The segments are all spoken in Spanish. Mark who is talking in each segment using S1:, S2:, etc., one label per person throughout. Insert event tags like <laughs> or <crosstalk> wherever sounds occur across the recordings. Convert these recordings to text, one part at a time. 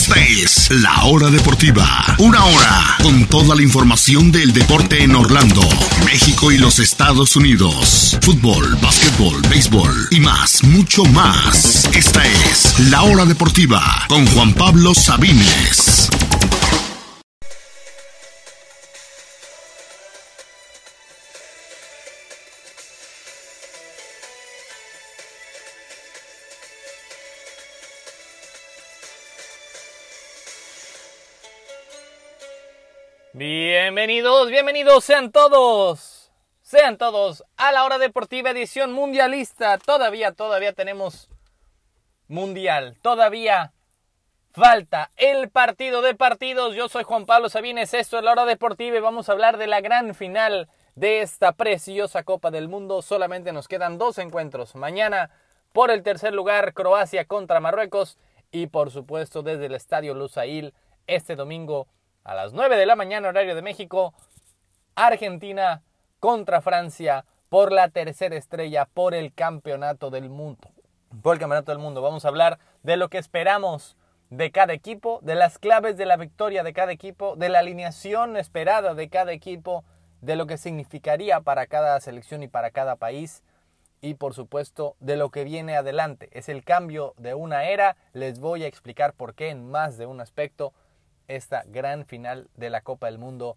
S1: Esta es La Hora Deportiva. Una hora con toda la información del deporte en Orlando, México y los Estados Unidos. Fútbol, básquetbol, béisbol y más, mucho más. Esta es La Hora Deportiva con Juan Pablo Sabines.
S2: Bienvenidos, bienvenidos sean todos. Sean todos a la hora deportiva edición mundialista. Todavía, todavía tenemos mundial. Todavía falta el partido de partidos. Yo soy Juan Pablo Sabines. Esto es la hora deportiva y vamos a hablar de la gran final de esta preciosa Copa del Mundo. Solamente nos quedan dos encuentros. Mañana por el tercer lugar Croacia contra Marruecos y por supuesto desde el Estadio Lusail este domingo a las 9 de la mañana horario de México, Argentina contra Francia por la tercera estrella por el campeonato del mundo. Por el campeonato del mundo vamos a hablar de lo que esperamos de cada equipo, de las claves de la victoria de cada equipo, de la alineación esperada de cada equipo, de lo que significaría para cada selección y para cada país y por supuesto de lo que viene adelante. Es el cambio de una era, les voy a explicar por qué en más de un aspecto esta gran final de la Copa del Mundo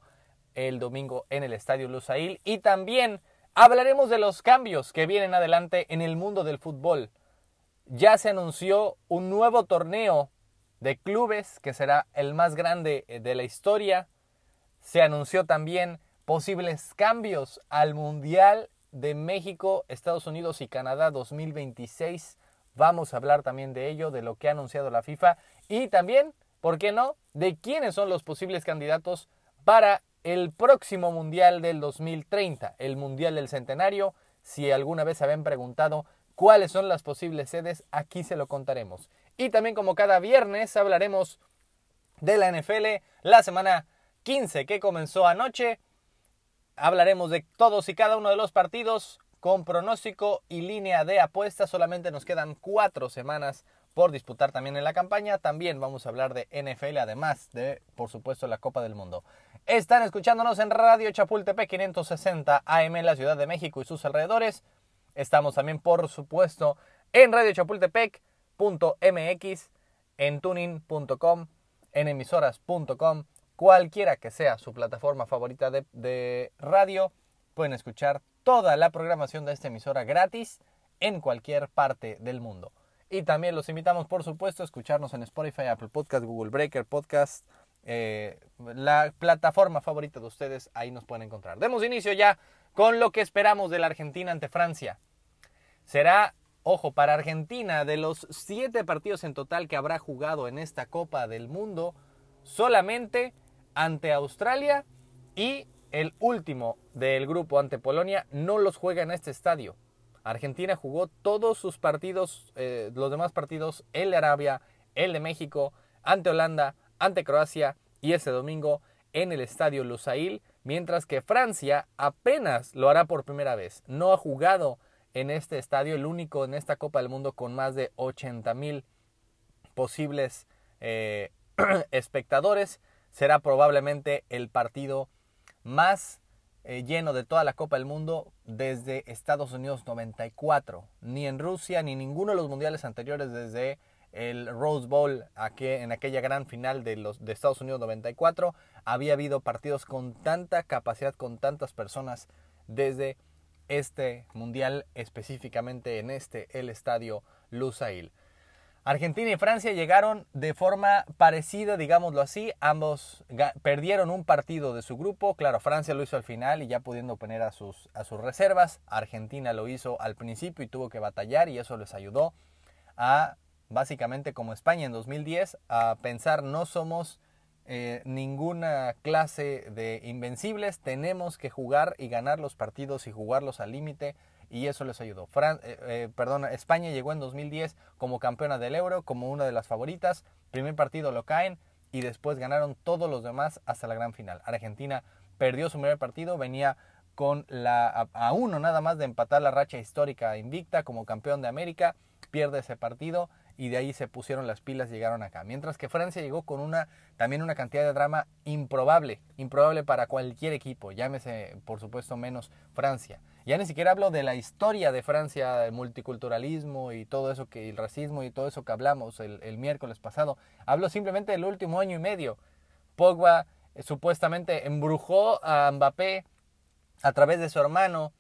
S2: el domingo en el Estadio Lusail y también hablaremos de los cambios que vienen adelante en el mundo del fútbol. Ya se anunció un nuevo torneo de clubes que será el más grande de la historia. Se anunció también posibles cambios al Mundial de México, Estados Unidos y Canadá 2026. Vamos a hablar también de ello, de lo que ha anunciado la FIFA y también ¿por qué no?, de quiénes son los posibles candidatos para el próximo Mundial del 2030, el Mundial del Centenario. Si alguna vez se habían preguntado cuáles son las posibles sedes, aquí se lo contaremos. Y también como cada viernes hablaremos de la NFL, la semana 15 que comenzó anoche. Hablaremos de todos y cada uno de los partidos con pronóstico y línea de apuesta. Solamente nos quedan cuatro semanas por disputar también en la campaña. También vamos a hablar de NFL, además de, por supuesto, la Copa del Mundo. Están escuchándonos en Radio Chapultepec 560 AM en la Ciudad de México y sus alrededores. Estamos también, por supuesto, en Radio Chapultepec.mx, en tuning.com, en emisoras.com, cualquiera que sea su plataforma favorita de, de radio, pueden escuchar toda la programación de esta emisora gratis en cualquier parte del mundo. Y también los invitamos, por supuesto, a escucharnos en Spotify, Apple Podcast, Google Breaker, Podcast, eh, la plataforma favorita de ustedes, ahí nos pueden encontrar. Demos inicio ya con lo que esperamos de la Argentina ante Francia. Será, ojo, para Argentina, de los siete partidos en total que habrá jugado en esta Copa del Mundo, solamente ante Australia y el último del grupo ante Polonia no los juega en este estadio. Argentina jugó todos sus partidos, eh, los demás partidos, el de Arabia, el de México, ante Holanda, ante Croacia y ese domingo en el estadio Lusail, mientras que Francia apenas lo hará por primera vez. No ha jugado en este estadio, el único en esta Copa del Mundo con más de 80 mil posibles eh, <clears throat> espectadores. Será probablemente el partido más eh, lleno de toda la Copa del Mundo desde Estados Unidos 94. Ni en Rusia ni ninguno de los mundiales anteriores desde el Rose Bowl en aquella gran final de, los, de Estados Unidos 94 había habido partidos con tanta capacidad, con tantas personas desde este mundial específicamente en este el estadio Lusail. Argentina y Francia llegaron de forma parecida, digámoslo así. Ambos perdieron un partido de su grupo. Claro, Francia lo hizo al final y ya pudiendo poner a sus, a sus reservas. Argentina lo hizo al principio y tuvo que batallar y eso les ayudó a, básicamente como España en 2010, a pensar no somos eh, ninguna clase de invencibles. Tenemos que jugar y ganar los partidos y jugarlos al límite y eso les ayudó. Fran eh, eh, España llegó en 2010 como campeona del Euro, como una de las favoritas. Primer partido lo caen y después ganaron todos los demás hasta la gran final. Argentina perdió su primer partido, venía con la a, uno nada más de empatar la racha histórica invicta como campeón de América, pierde ese partido y de ahí se pusieron las pilas y llegaron acá. Mientras que Francia llegó con una también una cantidad de drama improbable, improbable para cualquier equipo, llámese por supuesto menos Francia. Ya ni siquiera hablo de la historia de Francia, el multiculturalismo y todo eso que el racismo y todo eso que hablamos el, el miércoles pasado. Hablo simplemente del último año y medio. Pogba eh, supuestamente embrujó a Mbappé a través de su hermano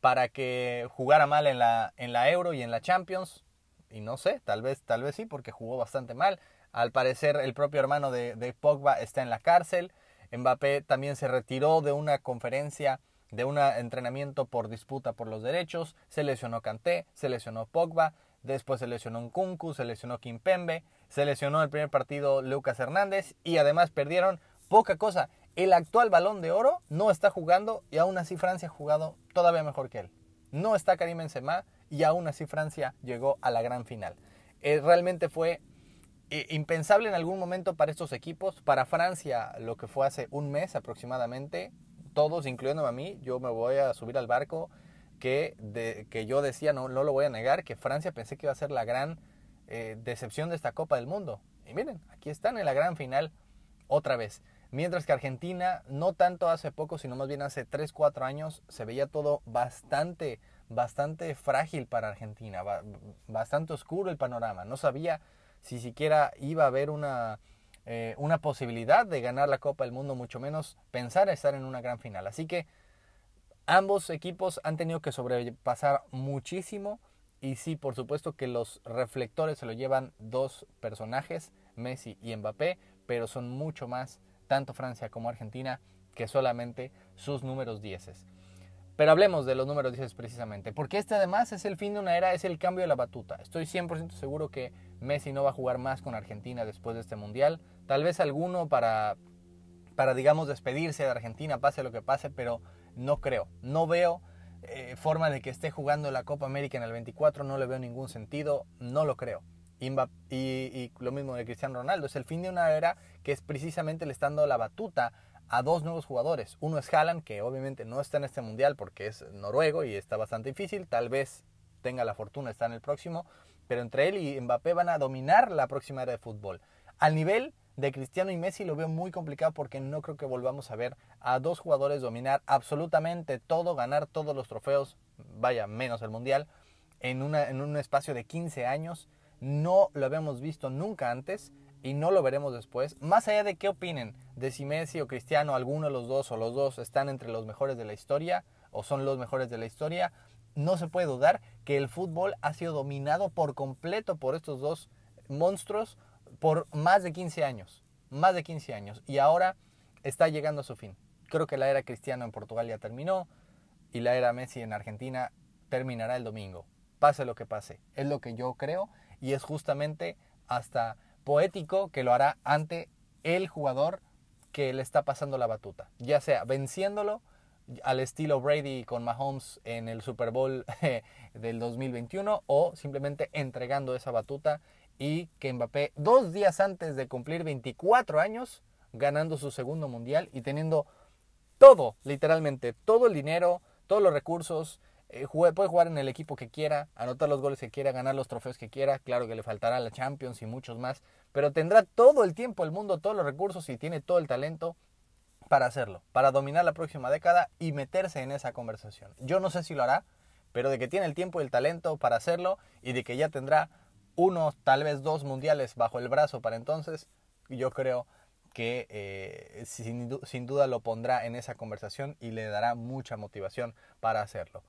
S2: para que jugara mal en la, en la Euro y en la Champions y no sé, tal vez, tal vez sí, porque jugó bastante mal. Al parecer, el propio hermano de, de Pogba está en la cárcel. Mbappé también se retiró de una conferencia, de un entrenamiento por disputa por los derechos. Se lesionó Kanté, se lesionó Pogba, después se lesionó Nkunku, se lesionó Kimpembe, se lesionó el primer partido Lucas Hernández y además perdieron poca cosa. El actual balón de oro no está jugando y aún así Francia ha jugado todavía mejor que él. No está Karim Benzema, y aún así Francia llegó a la gran final. Eh, realmente fue eh, impensable en algún momento para estos equipos, para Francia lo que fue hace un mes aproximadamente, todos, incluyéndome a mí, yo me voy a subir al barco que, de, que yo decía, no, no lo voy a negar, que Francia pensé que iba a ser la gran eh, decepción de esta Copa del Mundo. Y miren, aquí están en la gran final otra vez. Mientras que Argentina, no tanto hace poco, sino más bien hace 3, 4 años, se veía todo bastante bastante frágil para Argentina, bastante oscuro el panorama. No sabía si siquiera iba a haber una, eh, una posibilidad de ganar la Copa del Mundo, mucho menos pensar en estar en una gran final. Así que ambos equipos han tenido que sobrepasar muchísimo y sí, por supuesto que los reflectores se lo llevan dos personajes, Messi y Mbappé, pero son mucho más, tanto Francia como Argentina, que solamente sus números dieces. Pero hablemos de los números 10 precisamente, porque este además es el fin de una era, es el cambio de la batuta. Estoy 100% seguro que Messi no va a jugar más con Argentina después de este mundial. Tal vez alguno para, para digamos, despedirse de Argentina, pase lo que pase, pero no creo. No veo eh, forma de que esté jugando la Copa América en el 24, no le veo ningún sentido, no lo creo. Y, lo mismo de Cristiano Ronaldo, es el fin de una era que es precisamente le estando la batuta a dos nuevos jugadores. Uno es Haaland, que obviamente no está en este mundial porque es noruego y está bastante difícil. Tal vez tenga la fortuna estar en el próximo. Pero entre él y Mbappé van a dominar la próxima era de fútbol. Al nivel de Cristiano y Messi lo veo muy complicado porque no creo que volvamos a ver a dos jugadores dominar absolutamente todo, ganar todos los trofeos, vaya, menos el mundial, en, una, en un espacio de 15 años. No lo habíamos visto nunca antes y no lo veremos después, más allá de qué opinen de si Messi o Cristiano, alguno de los dos o los dos están entre los mejores de la historia o son los mejores de la historia, no se puede dudar que el fútbol ha sido dominado por completo por estos dos monstruos por más de 15 años, más de 15 años y ahora está llegando a su fin. Creo que la era Cristiano en Portugal ya terminó y la era Messi en Argentina terminará el domingo. Pase lo que pase, es lo que yo creo y es justamente hasta poético que lo hará ante el jugador que le está pasando la batuta, ya sea venciéndolo al estilo Brady con Mahomes en el Super Bowl del 2021 o simplemente entregando esa batuta y que Mbappé dos días antes de cumplir 24 años ganando su segundo mundial y teniendo todo, literalmente, todo el dinero, todos los recursos, eh, puede jugar en el equipo que quiera, anotar los goles que quiera, ganar los trofeos que quiera. Claro que le faltará la Champions y muchos más, pero tendrá todo el tiempo, el mundo, todos los recursos y tiene todo el talento para hacerlo, para dominar la próxima década y meterse en esa conversación. Yo no sé si lo hará, pero de que tiene el tiempo y el talento para hacerlo y de que ya tendrá uno, tal vez dos mundiales bajo el brazo para entonces, yo creo que eh, sin, sin duda lo pondrá en esa conversación y le dará mucha motivación para hacerlo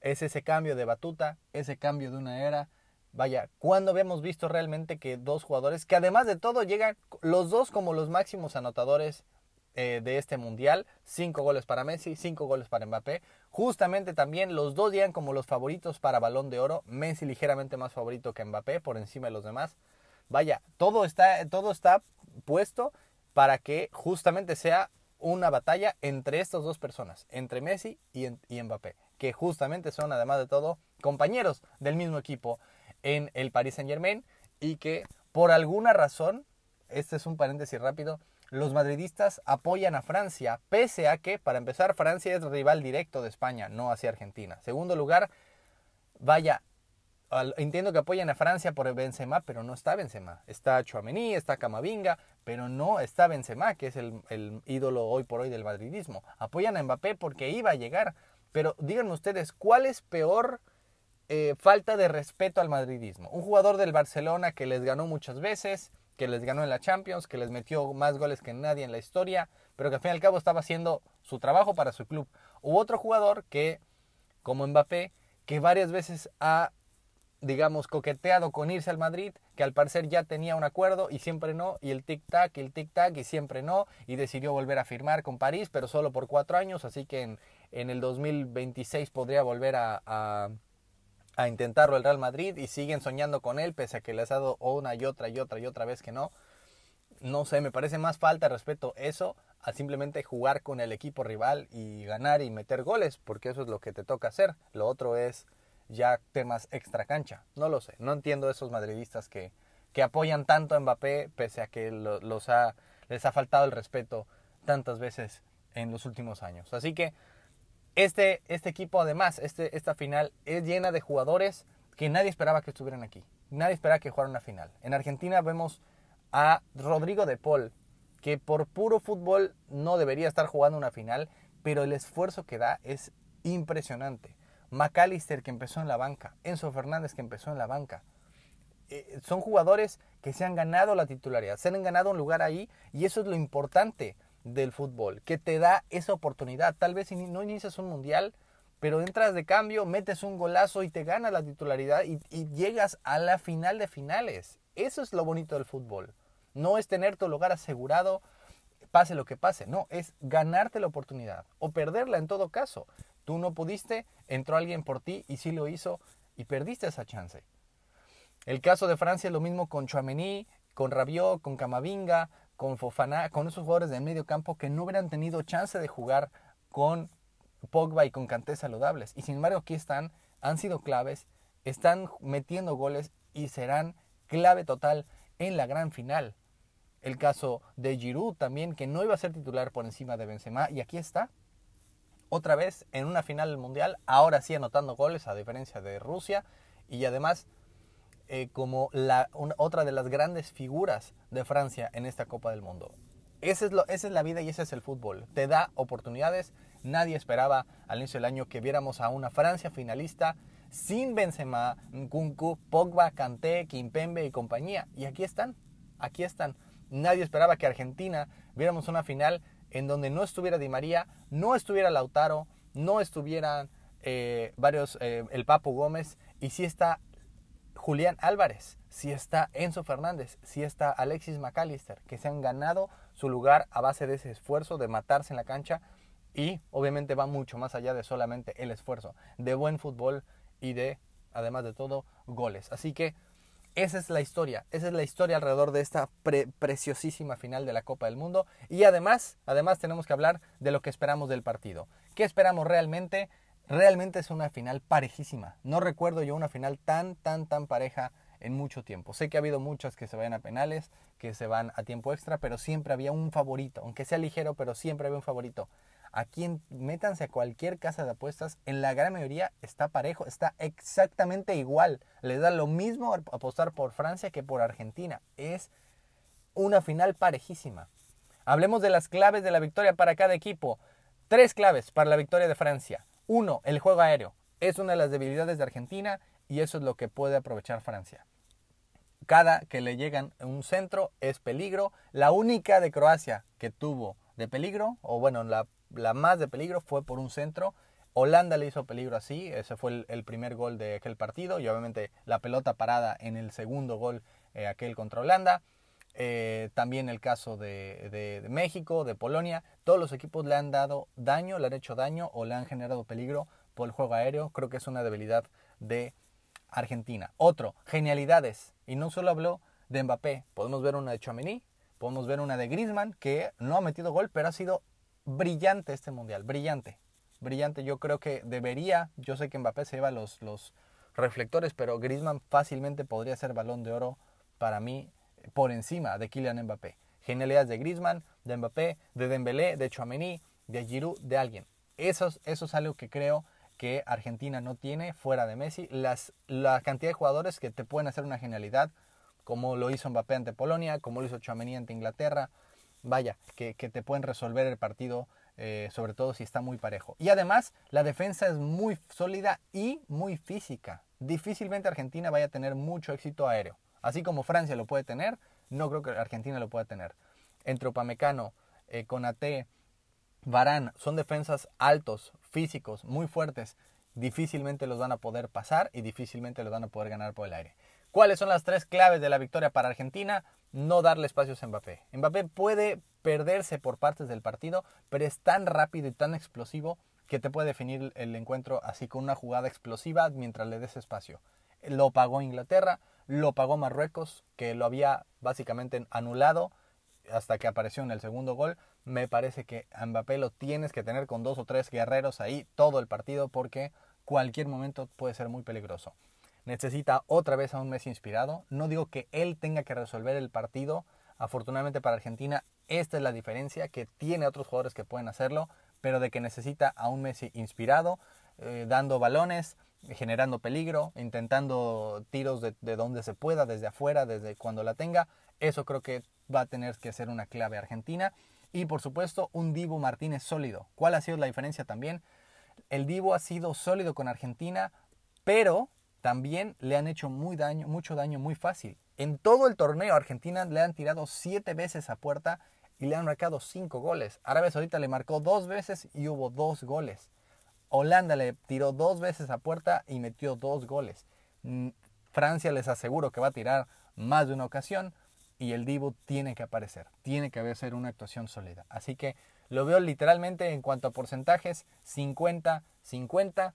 S2: es ese cambio de batuta, ese cambio de una era. Vaya, cuando habíamos visto realmente que dos jugadores, que además de todo llegan los dos como los máximos anotadores eh, de este mundial, cinco goles para Messi, cinco goles para Mbappé, justamente también los dos llegan como los favoritos para Balón de Oro, Messi ligeramente más favorito que Mbappé por encima de los demás. Vaya, todo está, todo está puesto para que justamente sea una batalla entre estas dos personas, entre Messi y, y Mbappé que justamente son, además de todo, compañeros del mismo equipo en el Paris Saint Germain y que por alguna razón, este es un paréntesis rápido, los madridistas apoyan a Francia, pese a que, para empezar, Francia es rival directo de España, no hacia Argentina. Segundo lugar, vaya, entiendo que apoyan a Francia por Benzema, pero no está Benzema. Está Chouameni, está Camavinga, pero no está Benzema, que es el, el, ídolo hoy por hoy del madridismo. Apoyan a Mbappé porque iba a llegar. Pero díganme ustedes, ¿cuál es peor eh, falta de respeto al madridismo? Un jugador del Barcelona que les ganó muchas veces, que les ganó en la Champions, que les metió más goles que nadie en la historia, pero que al fin y al cabo estaba haciendo su trabajo para su club. U otro jugador que, como Mbappé, que varias veces ha digamos, coqueteado con irse al Madrid, que al parecer ya tenía un acuerdo y siempre no, y el tic-tac, el tic-tac y siempre no, y decidió volver a firmar con París, pero solo por cuatro años, así que en, en el 2026 podría volver a, a, a, intentarlo el Real Madrid y siguen soñando con él, pese a que les ha dado una y otra y otra y otra vez que no. No sé, me parece más falta respeto eso a simplemente jugar con el equipo rival y ganar y meter goles, porque eso es lo que te toca hacer. Lo otro es ya temas extra cancha. No lo sé, no entiendo esos madridistas que, que apoyan tanto a Mbappé pese a que los ha, les ha faltado el respeto tantas veces en los últimos años. Así que este, este equipo además, este, esta final es llena de jugadores que nadie esperaba que estuvieran aquí. Nadie esperaba que jugaran una final. En Argentina vemos a Rodrigo de Paul, que por puro fútbol no debería estar jugando una final, pero el esfuerzo que da es impresionante. McAllister que empezó en la banca, Enzo Fernández que empezó en la banca. Eh, son jugadores que se han ganado la titularidad, se han ganado un lugar ahí y eso es lo importante del fútbol, que te da esa oportunidad. Tal vez no inicias un mundial, pero entras de cambio, metes un golazo y te ganas la titularidad y, llegas a la final de finales. Eso es lo bonito del fútbol. No es tener tu lugar asegurado, pase lo que pase, no, es ganarte la oportunidad o perderla en todo caso. Tú no pudiste, entró alguien por ti y sí lo hizo y perdiste esa chance. El caso de Francia es lo mismo con Chouameni, con Rabiot, con Camavinga, con Fofana, con esos jugadores de medio campo que no hubieran tenido chance de jugar con Pogba y con Kanté saludables. Y sin embargo aquí están, han sido claves, están metiendo goles y serán clave total en la gran final. El caso de Giroud también, que no iba a ser titular por encima de Benzema, y aquí está, otra vez en una final del Mundial, ahora sí anotando goles a diferencia de Rusia y además eh, como la, otra de las grandes figuras de Francia en esta Copa del Mundo. Esa es la vida y ese es el fútbol. Te da oportunidades. Nadie esperaba al inicio del año que viéramos a una Francia finalista sin Benzema, Nkunku, Pogba, Kanté, Kimpembe y compañía. Y aquí están, aquí están. Nadie esperaba que Argentina viéramos una final en donde no estuviera Di María, no estuviera Lautaro, no estuvieran eh, varios, eh, el Papo Gómez, y si está Julián Álvarez, si está Enzo Fernández, si está Alexis McAllister, que se han ganado su lugar a base de ese esfuerzo de matarse en la cancha y obviamente va mucho más allá de solamente el esfuerzo, de buen fútbol y de, además de todo, goles. Así que esa es la historia, esa es la historia alrededor de esta preciosísima final de la Copa del Mundo. Y además, además tenemos que hablar de lo que esperamos del partido. ¿Qué esperamos realmente? Realmente es una final parejísima. No recuerdo yo una final tan, tan, tan pareja en mucho tiempo. Sé que ha habido muchas que se vayan a penales, que se van a tiempo extra, pero siempre había un favorito, aunque sea ligero, pero siempre había un favorito. Aquí métanse a cualquier casa de apuestas, en la gran mayoría está parejo, está exactamente igual. Les da lo mismo apostar por Francia que por Argentina. Es una final parejísima. Hablemos de las claves de la victoria para cada equipo. Tres claves para la victoria de Francia. Uno, el juego aéreo. Es una de las debilidades de Argentina y eso es lo que puede aprovechar Francia. Cada que le llegan un centro es peligro. La única de Croacia que tuvo de peligro, o bueno, la más de peligro fue por un centro. Holanda le hizo peligro así, ese fue el, primer gol de aquel partido y obviamente la pelota parada en el segundo gol eh, aquel contra Holanda. Eh, también el caso de, México, de Polonia, todos los equipos le han dado daño, le han hecho daño o le han generado peligro por el juego aéreo. Creo que es una debilidad de Argentina. Otro, genialidades. Y no solo habló de Mbappé, podemos ver una de Chouameni, podemos ver una de Griezmann que no ha metido gol, pero ha sido brillante este mundial, brillante, brillante. Yo creo que debería, yo sé que Mbappé se lleva los, los reflectores, pero Griezmann fácilmente podría ser balón de oro para mí por encima de Kylian Mbappé. Genialidades de Griezmann, de Mbappé, de Dembélé, de Chouameni, de Giroud, de alguien. Eso, eso es algo que creo que Argentina no tiene fuera de Messi. Las, la cantidad de jugadores que te pueden hacer una genialidad, como lo hizo Mbappé ante Polonia, como lo hizo Chouameni ante Inglaterra. Vaya, que, que te pueden resolver el partido, eh, sobre todo si está muy parejo. Y además, la defensa es muy sólida y muy física. Difícilmente Argentina vaya a tener mucho éxito aéreo. Así como Francia lo puede tener, no creo que Argentina lo pueda tener. Entre Upamecano, eh, Conate, Varán, son defensas altos, físicos, muy fuertes. Difícilmente los van a poder pasar y difícilmente los van a poder ganar por el aire. ¿Cuáles son las tres claves de la victoria para Argentina? No darle espacios a Mbappé. Mbappé puede perderse por partes del partido, pero es tan rápido y tan explosivo que te puede definir el encuentro así con una jugada explosiva mientras le des espacio. Lo pagó Inglaterra, lo pagó Marruecos, que lo había básicamente anulado hasta que apareció en el segundo gol. Me parece que a Mbappé lo tienes que tener con dos o tres guerreros ahí todo el partido porque cualquier momento puede ser muy peligroso. Necesita otra vez a un Messi inspirado. No digo que él tenga que resolver el partido. Afortunadamente para Argentina, esta es la diferencia, que tiene otros jugadores que pueden hacerlo, pero de que necesita a un Messi inspirado, eh, dando balones, generando peligro, intentando tiros de, donde se pueda, desde afuera, desde cuando la tenga. Eso creo que va a tener que ser una clave argentina. Y por supuesto, un Divo Martínez sólido. ¿Cuál ha sido la diferencia también? El Divo ha sido sólido con Argentina, pero también le han hecho muy daño, mucho daño muy fácil. En todo el torneo Argentina le han tirado siete veces a puerta y le han marcado cinco goles. Arabia Saudita le marcó dos veces y hubo dos goles. Holanda le tiró dos veces a puerta y metió dos goles. Mm, Francia les aseguro que va a tirar más de una ocasión y el Divo tiene que aparecer, tiene que hacer una actuación sólida. Así que lo veo literalmente en cuanto a porcentajes 50-50,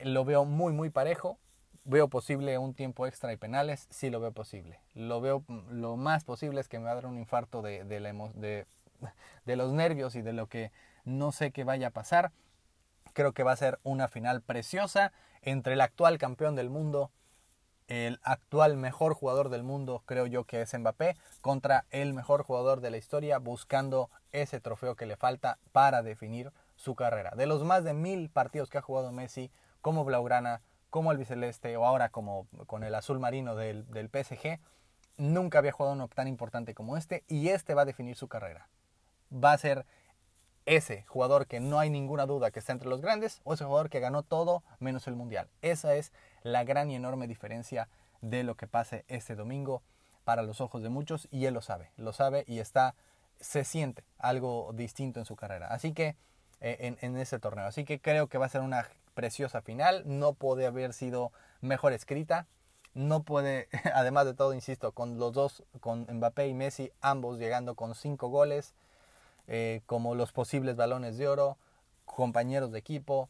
S2: lo veo muy muy parejo. Veo posible un tiempo extra y penales, sí lo veo posible. Lo veo mm, lo más posible es que me va a dar un infarto de, de, <laughs> de los nervios y de lo que no sé qué vaya a pasar Creo que va a ser una final preciosa entre el actual campeón del mundo, el actual mejor jugador del mundo, creo yo que es Mbappé, contra el mejor jugador de la historia, buscando ese trofeo que le falta para definir su carrera. De los más de mil partidos que ha jugado Messi, como Blaugrana, como el Biceleste o ahora como con el azul marino del, del PSG, nunca había jugado uno tan importante como este y este va a definir su carrera. Va a ser ese jugador que no hay ninguna duda que está entre los grandes o ese jugador que ganó todo menos el mundial. Esa es la gran y enorme diferencia de lo que pase este domingo para los ojos de muchos y él lo sabe, lo sabe y está, se siente algo distinto en su carrera. Así que eh, en, en ese torneo, así que creo que va a ser una preciosa final, no puede haber sido mejor escrita, no puede, <laughs> además de todo, insisto, con los dos, con Mbappé y Messi, ambos llegando con cinco goles, eh, como los posibles balones de oro, compañeros de equipo,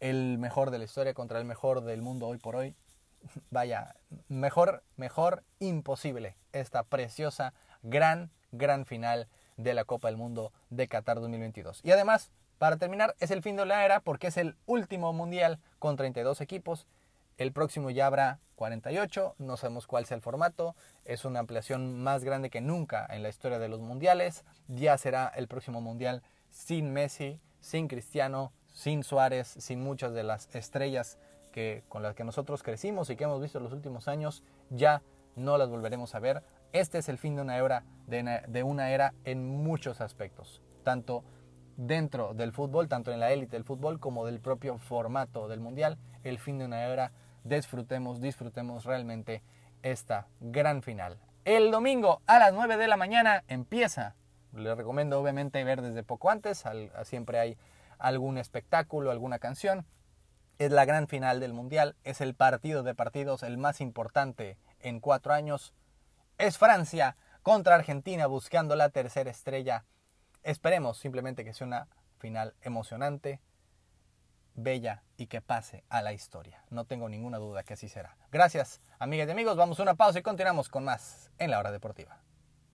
S2: el mejor de la historia contra el mejor del mundo hoy por hoy. <laughs> Vaya, mejor, mejor imposible esta preciosa, gran, gran final de la Copa del Mundo de Qatar 2022. Y además, para terminar, es el fin de la era porque es el último mundial con 32 equipos el próximo ya habrá 48, no sabemos cuál sea el formato, es una ampliación más grande que nunca en la historia de los mundiales, ya será el próximo mundial sin Messi, sin Cristiano, sin Suárez, sin muchas de las estrellas que, con las que nosotros crecimos y que hemos visto en los últimos años, ya no las volveremos a ver. Este es el fin de una era, de una era en muchos aspectos, tanto dentro del fútbol, tanto en la élite del fútbol como del propio formato del mundial, el fin de una era disfrutemos, disfrutemos realmente esta gran final. El domingo a las 9 de la mañana empieza. Les recomiendo obviamente ver desde poco antes, siempre hay algún espectáculo, alguna canción. Es la gran final del Mundial, es el partido de partidos, el más importante en cuatro años. Es Francia contra Argentina buscando la tercera estrella. Esperemos simplemente que sea una final emocionante, bella y que pase a la historia. No tengo ninguna duda que así será. Gracias, amigas y amigos. Vamos a una pausa y continuamos con más en la hora deportiva.